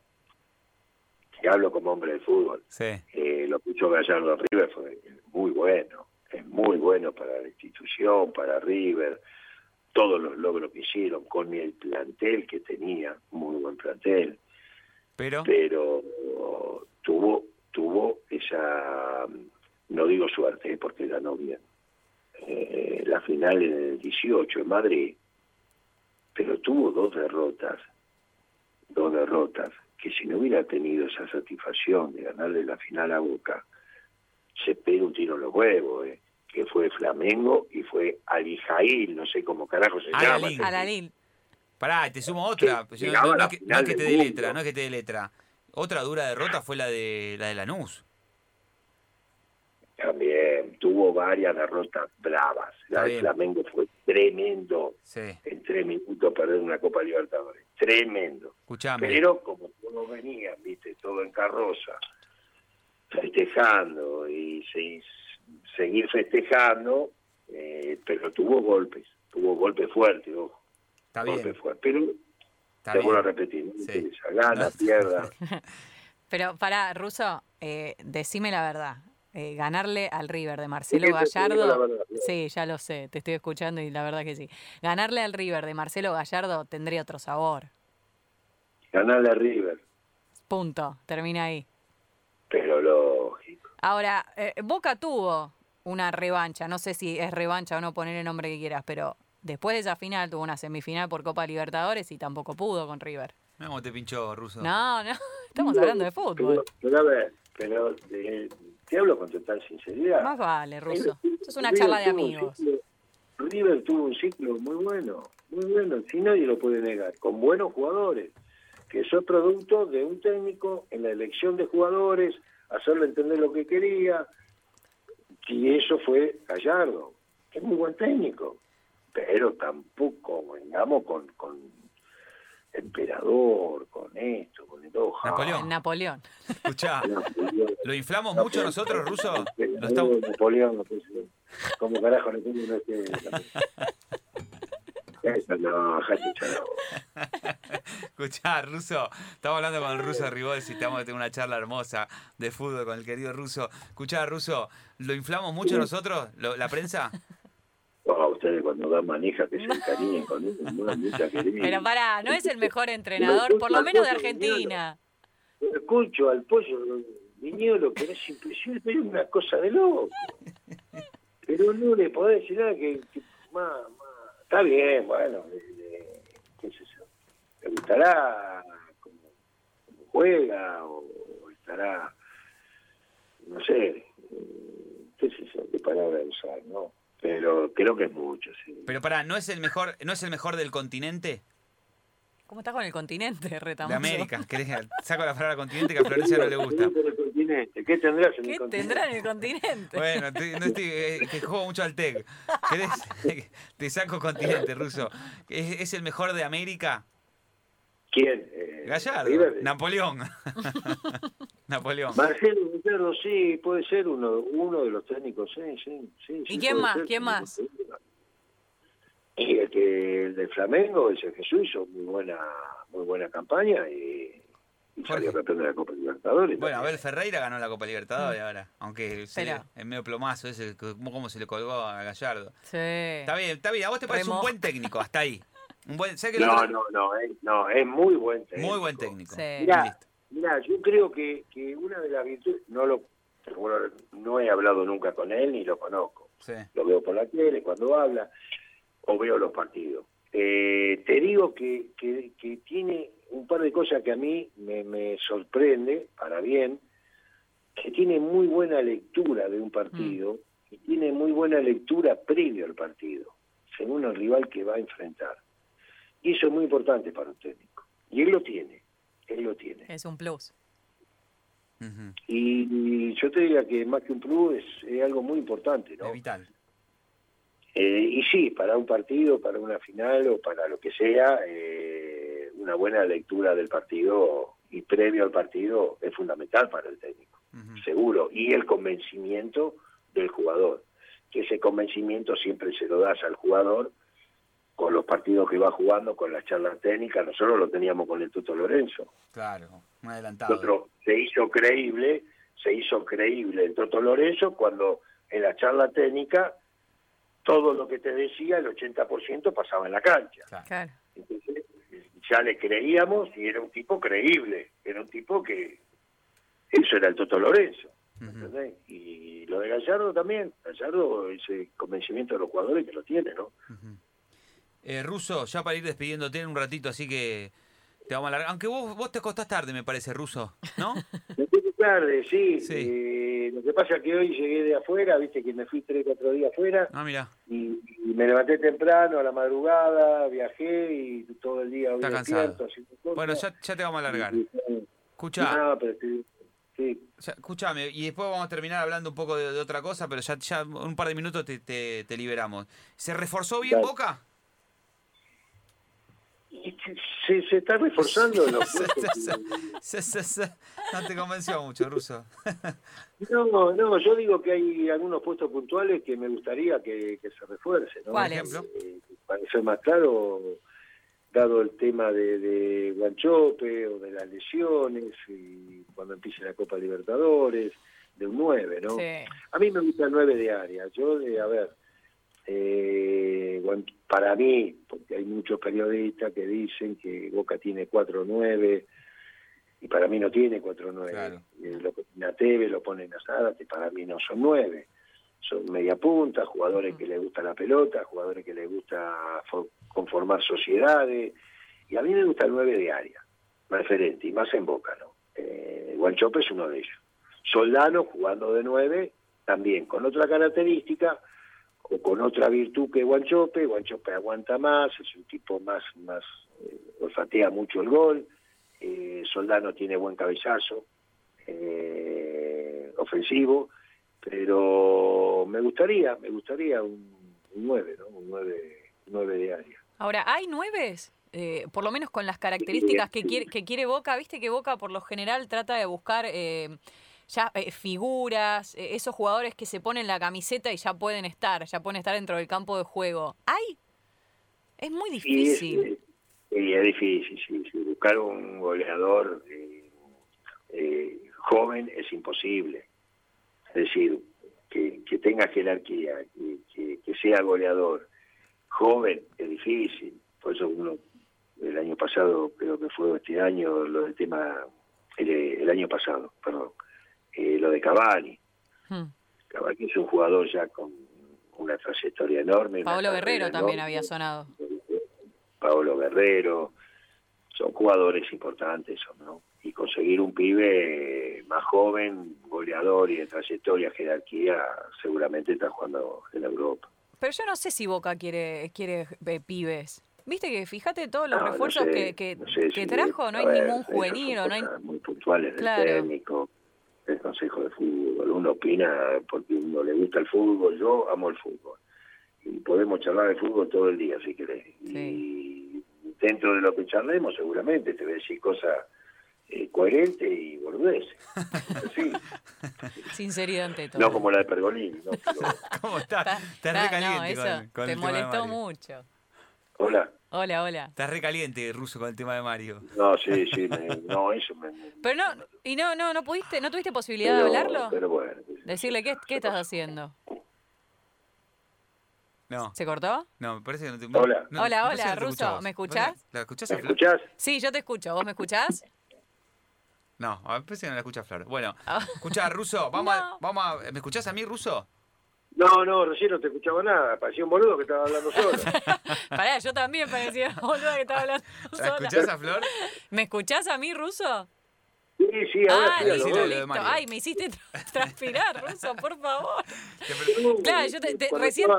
si hablo como hombre de fútbol, Sí. eh, lo que hizo Gallardo River fue muy bueno, es muy bueno para la institución, para River, todos los logros que hicieron con el plantel que tenía, muy buen plantel, Pero, pero tuvo tuvo esa, no digo suerte, porque ganó bien, eh, la final en el 18 en Madrid, pero tuvo dos derrotas, dos derrotas, que si no hubiera tenido esa satisfacción de ganarle la final a Boca, se pega un tiro en los huevos, eh, que fue Flamengo y fue Alijail, no sé cómo carajo se llama. Alalín. a la Lil. pará, te sumo otra. Que pues no, no- que, no es que te dé letra, no es que te dé letra. Otra dura derrota fue la de la de Lanús. También tuvo varias derrotas bravas. La de. Flamengo fue tremendo. Sí, En tres minutos perder una Copa Libertadores. Tremendo. escuchame. Pero como todos venían, viste, todo en carroza, festejando y se- seguir festejando, eh, pero tuvo golpes, tuvo golpes fuertes, ojo, Está golpes bien, fuertes. Pero está te vuelvo a repetir, no Sí. gana, No. pierda. (laughs) Pero pará, Ruso, eh, decime la verdad. eh, ganarle al River de Marcelo Gallardo. verdad. Sí, ya lo sé, te estoy escuchando y la verdad que sí. Ganarle al River de Marcelo Gallardo tendría otro sabor. Ganarle a River, Punto, termina ahí. Ahora, eh, Boca tuvo una revancha, no sé si es revancha o no, poner el nombre que quieras, pero después de esa final tuvo una semifinal por Copa Libertadores y tampoco pudo con River. Mira cómo te pinchó, Ruso. No, no, (laughs) estamos hablando de fútbol. pero a ver, pero eh, te hablo con total sinceridad. Más vale, Ruso. River Eso es una charla de tuvo un amigos. ciclo- River tuvo un ciclo muy bueno, muy bueno, si nadie lo puede negar, con buenos jugadores, que eso es producto de un técnico en la elección de jugadores, hacerle entender lo que quería, y eso fue Gallardo, que es muy buen técnico, pero tampoco vengamos con, con emperador, con esto, con esto. Napoleón. Napoleón. Escuchá, (laughs) Napoleón. ¿lo inflamos mucho nosotros, Ruso? Lo Napoleón, estamos... Napoleón, como carajo le tengo una. (laughs) Eso no, jate chalo. (laughs) Escuchá, Ruso, estamos hablando con el Ruso Ribos y estamos teniendo una charla hermosa de fútbol con el querido Ruso. Escuchá, Ruso, ¿lo inflamos mucho nosotros, lo- la prensa? Oh, ustedes cuando dan manija que se encariñen con él, mucha querida. Pero pará, no es el mejor entrenador, por lo menos de Argentina. escucho al pollo Viñolo, que es impresionante, es una cosa de loco. Pero no le podés decir nada que, más, está bien, bueno, le gustará como, juega o, estará, no sé, qué sé yo, qué palabra usar, ¿no? Pero creo que es mucho, sí. Pero para, ¿no es el mejor, no es el mejor del continente? ¿Cómo está con el continente, (laughs) Retamoso? De América. ¿Querés? Saco la palabra continente que a Florencia no le gusta. ¿Qué tendrás en ¿Qué el continente? tendrá en el continente? Bueno, te, no estoy, eh, que juego mucho al TEC. ¿Querés? (laughs) Te saco continente, Ruso. ¿Es, es el mejor de América? ¿Quién? Eh, Gallardo. River. Napoleón. (laughs) Napoleón. Marcelo Gallardo, sí, puede ser uno, uno de los técnicos, sí, sí. sí ¿Y sí, quién más? ser. ¿Quién más? Y el que el de Flamengo, ese Jesús hizo muy buena, muy buena campaña y, y salió campeón de la Copa Libertadores. Bueno, Abel Ferreira ganó la Copa Libertadores ahora. Aunque se es medio plomazo ese, cómo, cómo se le colgó a Gallardo. Sí. Está bien, está bien. A vos te parece un buen técnico, hasta ahí. (laughs) Un buen, ¿sabés que el No, otro- no, no, es, no, es muy buen técnico. Muy buen técnico. Sí. Mirá, yo creo que, que una de las virtudes, no lo bueno, no he hablado nunca con él ni lo conozco. Sí. Lo veo por la tele cuando habla o veo los partidos. Eh, te digo que, que, que tiene un par de cosas que a mí me, me sorprende, para bien, que tiene muy buena lectura de un partido y tiene muy buena lectura previo al partido, según el rival que va a enfrentar. Y eso es muy importante para un técnico. Y él lo tiene, él lo tiene. Es un plus. Y, y yo te diría que más que un plus es, es algo muy importante, ¿no? Es vital. Eh, y sí, para un partido, para una final o para lo que sea, eh, una buena lectura del partido y previo al partido es fundamental para el técnico, seguro. Y el convencimiento del jugador, que ese convencimiento siempre se lo das al jugador con los partidos que va jugando, con las charlas técnicas. Nosotros lo teníamos con el Tuto Lorenzo. Claro, un adelantado. Nosotros se hizo creíble, se hizo creíble el Toto Lorenzo cuando en la charla técnica todo lo que te decía, el 80% pasaba en la cancha. Claro. Entonces, ya le creíamos y era un tipo creíble, era un tipo que eso era el Toto Lorenzo. Ujú. ¿entendés? Y lo de Gallardo también, Gallardo ese convencimiento de los jugadores que lo tiene, ¿no? Eh, Ruso, ya para ir despidiéndote en un ratito, así que te vamos a largar. Aunque vos, vos te acostás tarde, me parece, Ruso, ¿no? (laughs) Me tarde, sí. Sí. Eh, lo que pasa es que hoy llegué de afuera, viste que me fui tres, cuatro días afuera. Ah, mira. y, y me levanté temprano a la madrugada, viajé y todo el día Está cansado. Bueno, ya, ya te vamos a largar. Y- y- Escuchá, No, pero sí, sí. ya- escuchame, y después vamos a terminar hablando un poco de, de otra cosa, pero ya, ya un par de minutos te, te- te liberamos. ¿Se reforzó bien Dale. Boca? Y se, se- está reforzando los puestos. Se- se- se- No te convenció mucho, Ruso. (laughs) No, no, yo digo que hay algunos puestos puntuales que me gustaría que, que se refuercen. ¿no? Ejemplo. Eh, para ser más claro, dado el tema de, de Guanchope o de las lesiones, y cuando empiece la Copa Libertadores, de un 9, ¿no? Sí. A mí me gusta el 9 de área. Yo, de, a ver, eh, bueno, para mí, porque hay muchos periodistas que dicen que Boca tiene 4-9, y para mí no tiene 4-9. Claro. Eh, lo pone a Teve, lo ponen a Zárate, para mí no son 9. Son media punta, jugadores que les gusta la pelota, jugadores que les gusta fo- conformar sociedades. Y a mí me gusta el 9 de área, referente, y más en Boca, ¿no? Eh, Guanchope es uno de ellos. Soldano jugando de 9, también con otra característica o con otra virtud que Guanchope. Guanchope aguanta más, es un tipo más, más eh, olfatea mucho el gol. Eh, Soldano tiene buen cabezazo eh, ofensivo, pero me gustaría, me gustaría un, un 9, ¿no? Un 9, 9 de área. Ahora, ¿hay nueves? Eh, por lo menos con las características que quiere, que quiere Boca, viste que Boca por lo general trata de buscar eh, ya eh, figuras, eh, esos jugadores que se ponen la camiseta y ya pueden estar, ya pueden estar dentro del campo de juego. ¿Hay? Es muy difícil. y es difícil, sí, sí. Buscar un goleador eh, eh, joven es imposible. Es decir, que, que tenga jerarquía, que, que, que sea goleador. Joven es difícil. Por eso uno, el año pasado, creo que fue este año, lo del tema el, año pasado, perdón, eh, lo de Cavani. Hmm. Cavani es un jugador ya con una trayectoria enorme. Pablo Guerrero también había sonado. Pablo Guerrero, son jugadores importantes, ¿no? Y conseguir un pibe más joven, goleador y de trayectoria, jerarquía, seguramente está jugando en Europa. Pero yo no sé si Boca quiere, quiere eh, pibes. Viste que fíjate todos los refuerzos que, que, trajo, no hay ningún juvenil no hay... Muy puntuales del técnico, del Consejo de Fútbol. Uno opina porque uno le gusta el fútbol, yo amo el fútbol. Y podemos charlar de fútbol todo el día, si querés. Y dentro de lo que charlemos, seguramente te voy a decir cosas eh, coherentes y boludeces. (laughs) Sí. Sinceridad ante todo. No como la de Pergolini. ¿no? (laughs) ¿Cómo está? Está re caliente Te molestó mucho. Hola. Hola, hola. Estás recaliente, Ruso, con el tema de Mario. No, sí, sí, no, eso me... (laughs) Pero no, y no, no, no pudiste, no tuviste posibilidad de hablarlo. Pero bueno. Decirle, ¿qué, qué estás haciendo? No. ¿Se cortó? No, me parece que no te... Hola. hola, hola, Ruso, ¿me escuchás? ¿La escuchás ¿Me escuchás? Sí, yo te escucho. ¿Vos me escuchás? No, a ver si no la escucha Flor. Bueno, (laughs) escucha, Ruso, vamos, a, vamos a... ¿Me escuchás a mí, Ruso? No, no, recién no te escuchaba nada. Parecía un boludo que estaba hablando solo. (laughs) Pará, yo también parecía un boludo que estaba hablando solo. ¿La escuchás a Flor? ¿Me escuchás a mí, Ruso? Sí, sí, ahora ah, sí. Listo, listo. Ay, me hiciste (laughs) transpirar, Ruso, por favor. claro, yo te, recién,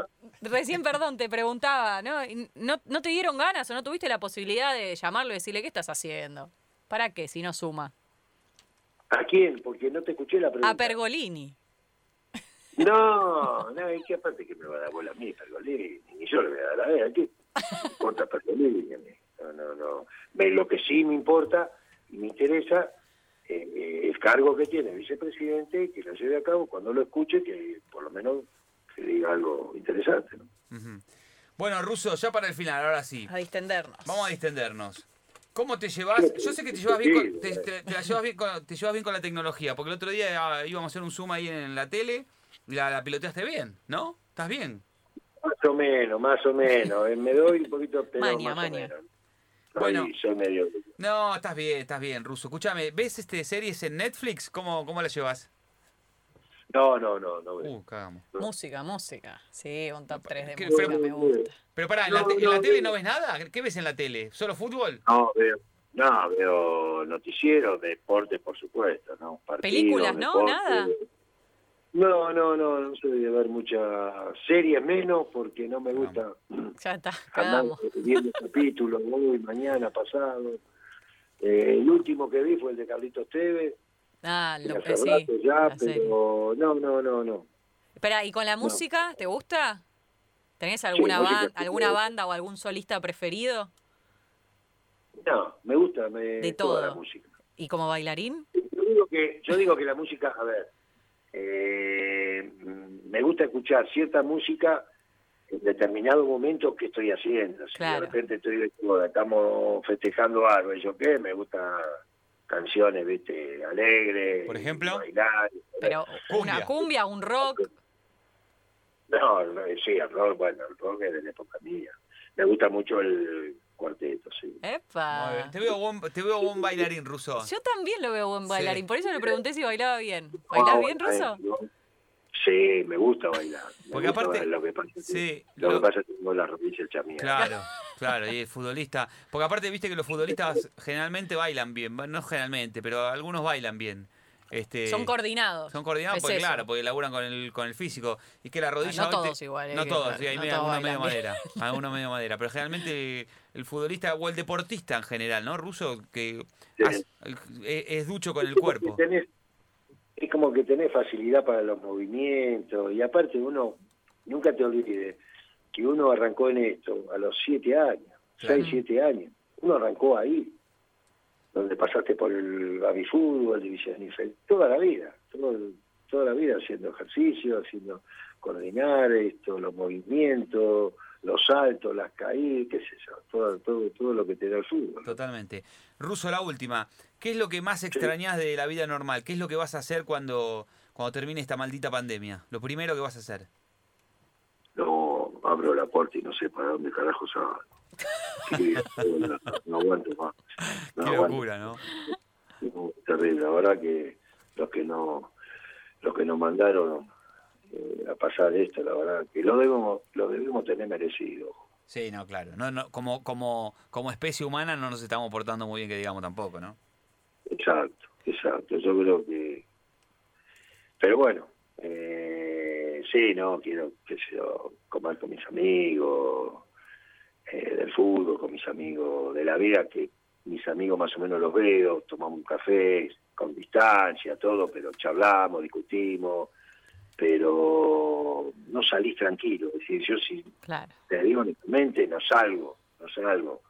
recién, perdón, te preguntaba, ¿no? ¿no? ¿No te dieron ganas o no tuviste la posibilidad de llamarlo y decirle qué estás haciendo? ¿Para qué, si no suma? ¿A quién? Porque no te escuché la pregunta. A Pergolini. No, no, y que aparte que me va a dar bola a mí, Pergolini, ni yo le voy a dar a él, ¿qué (laughs) importa Pergolini? No, no, no. Lo que sí me importa y me interesa eh, eh, el cargo que tiene el vicepresidente, que lo lleve a cabo cuando lo escuche, que por lo menos se diga algo interesante. ¿no? Bueno, Ruso, ya para el final, ahora sí. A distendernos. Vamos a distendernos. ¿Cómo te llevas? Yo sé que te llevas bien con, te, llevas bien con, te llevas bien con la tecnología, porque el otro día ah, íbamos a hacer un zoom ahí en la tele y la, piloteaste bien, ¿no? ¿Estás bien? Más o menos, más o menos. Eh, me doy un poquito, pero maña, más maña. Bueno, soy medio... no, estás bien, estás bien, Ruso. Escúchame, ¿ves este series en Netflix? ¿Cómo, cómo la llevas? No, no, no, no. Uh, cagamos. Música, música. Sí, un top 3 de música pero, me gusta. Pero pará, ¿en la, en la tele no ves nada? ¿Qué ves en la tele? ¿Solo fútbol? No, veo. No, veo noticieros, deporte, por supuesto, ¿no? Películas, ¿no? Nada. No, no, no, no soy de ver muchas series menos porque no me gusta. Ya está, quedamos. Viendo (laughs) capítulos hoy, mañana, pasado. Eh, el último que vi fue el de Carlitos Tevez. Ah, lo que sí. Ya, pero no, no, no, no. Espera, ¿y con la música? ¿Te gusta? ¿Tenés alguna, alguna banda o algún solista preferido? No, me gusta me, de todo. la música. ¿Y como bailarín? Yo digo que, yo digo que la música, a ver, eh, me gusta escuchar cierta música en determinado momento que estoy haciendo. Si de repente estoy estamos festejando algo, y yo qué, me gustan canciones, viste, alegres. Por ejemplo. Bailar. Pero una cumbia, un rock. No, sí, el rock, bueno, el rock es de la época mía. Me gusta mucho el cuarteto, sí. ¡Epa! Te veo, buen, te veo buen bailarín ruso. Yo también lo veo buen bailarín, por eso le pregunté si bailaba bien. ¿Bailás bien, ruso? Sí, me gusta bailar. Porque aparte, lo que pasa, sí, lo, que pasa es que tengo la rodilla chamía. Claro, (laughs) claro, y el futbolista. Porque aparte, viste que los futbolistas generalmente bailan bien. No generalmente, pero algunos bailan bien. Este, son coordinados. Son coordinados porque, claro, porque laburan con el, con el físico. Y que la rodilla. no todos igual. No todos, sí, hay algunos medio madera. (laughs) Algunos medio madera. Pero generalmente el futbolista o el deportista en general, ¿no? Ruso, que es, ducho con el cuerpo. es como que tenés facilidad para los movimientos. Y aparte, uno, nunca te olvides que uno arrancó en esto a los siete años, seis, siete años. Uno arrancó ahí donde pasaste por el fútbol, división inferior, toda la vida, toda la vida haciendo ejercicio, haciendo coordinar esto, los movimientos, los saltos, las caídas, qué sé yo, todo, todo, todo lo que te da el fútbol. Totalmente. Ruso, la última. ¿Qué es lo que más extrañas de la vida normal? ¿Qué es lo que vas a hacer cuando, cuando termine esta maldita pandemia? Lo primero que vas a hacer. No, abro la puerta y no sé para dónde carajo se va (laughs) no, aguanto más. Qué locura, ¿no? terrible. La verdad que los que no, los que nos mandaron eh, a pasar esto, la verdad que lo debemos, lo debemos tener merecido. Sí, no, claro. No, no, como, como, como especie humana no nos estamos portando muy bien, que digamos tampoco, ¿no? Exacto, exacto. Yo creo que. Pero bueno, eh, sí, no, quiero, qué sé yo, comer con mis amigos eh, del fútbol, con mis amigos de la vida, que mis amigos más o menos los veo, tomamos un café con distancia, todo, pero charlamos, discutimos, pero no salís tranquilo. Es decir, yo sí, te digo honestamente, no salgo, no salgo.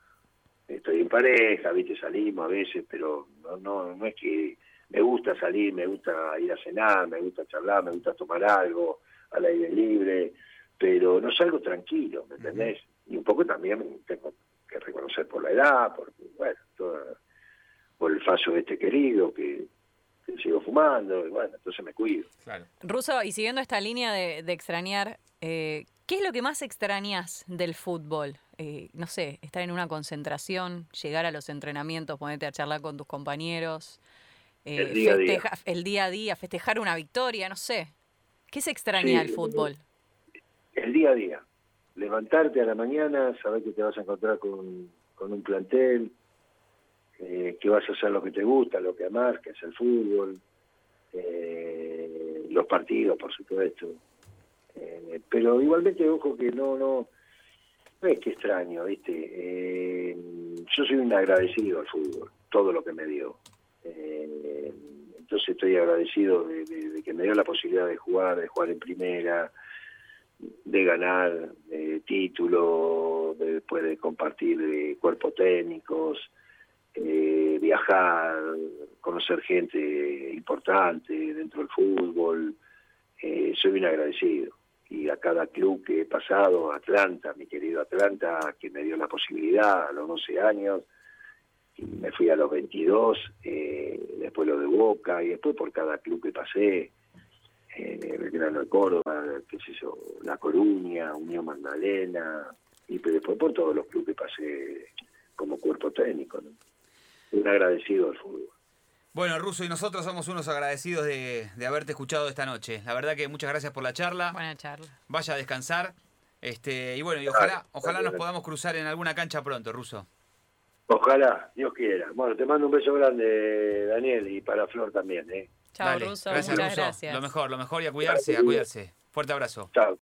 Estoy en pareja, viste, salimos a veces, pero no, no, no es que me gusta salir, me gusta ir a cenar, me gusta charlar, me gusta tomar algo al aire libre, pero no salgo tranquilo, ¿me entendés? Y un poco también tengo que reconocer por la edad, por, bueno, por el fallo este querido que, sigo fumando, y bueno, entonces me cuido. Ruso, y siguiendo esta línea de, extrañar, eh, ¿qué es lo que más extrañas del fútbol? Eh, no sé, estar en una concentración, llegar a los entrenamientos, ponerte a charlar con tus compañeros, eh, el, día el día a día, festejar una victoria, no sé. ¿Qué se extraña del fútbol? El día a día. Levantarte a la mañana, saber que te vas a encontrar con, con un plantel, eh, que vas a hacer lo que te gusta, lo que amas, que es el fútbol, eh, los partidos, por supuesto. Eh, pero igualmente, ojo, que no, no, no es que extraño, ¿viste? Eh, yo soy un agradecido al fútbol, todo lo que me dio. entonces estoy agradecido de, de, que me dio la posibilidad de jugar, de jugar en primera, de ganar títulos, después de compartir cuerpos técnicos, eh, viajar, conocer gente importante dentro del fútbol. Eh, soy bien agradecido. Y a cada club que he pasado, Atlanta, mi querido Atlanta, que me dio la posibilidad a los 12 años, y me fui a los 22, eh, después lo de Boca, y después por cada club que pasé, eh, Belgrano de Córdoba, qué sé yo, La Coruña, Unión Magdalena, y después por todos los clubes que pasé como cuerpo técnico. ¿no? Un agradecido al fútbol. Bueno, Russo, y nosotros somos unos agradecidos de, haberte escuchado esta noche. La verdad que muchas gracias por la charla. Buena charla. Vaya a descansar. Este, y bueno, y ojalá, ojalá nos podamos cruzar en alguna cancha pronto, Russo. Ojalá, Dios quiera. Bueno, te mando un beso grande, Daniel, y para Flor también, ¿eh? Chao, Russo. Gracias, Muchas gracias. Lo mejor, lo mejor y a cuidarse, a cuidarse. Fuerte abrazo. Chao.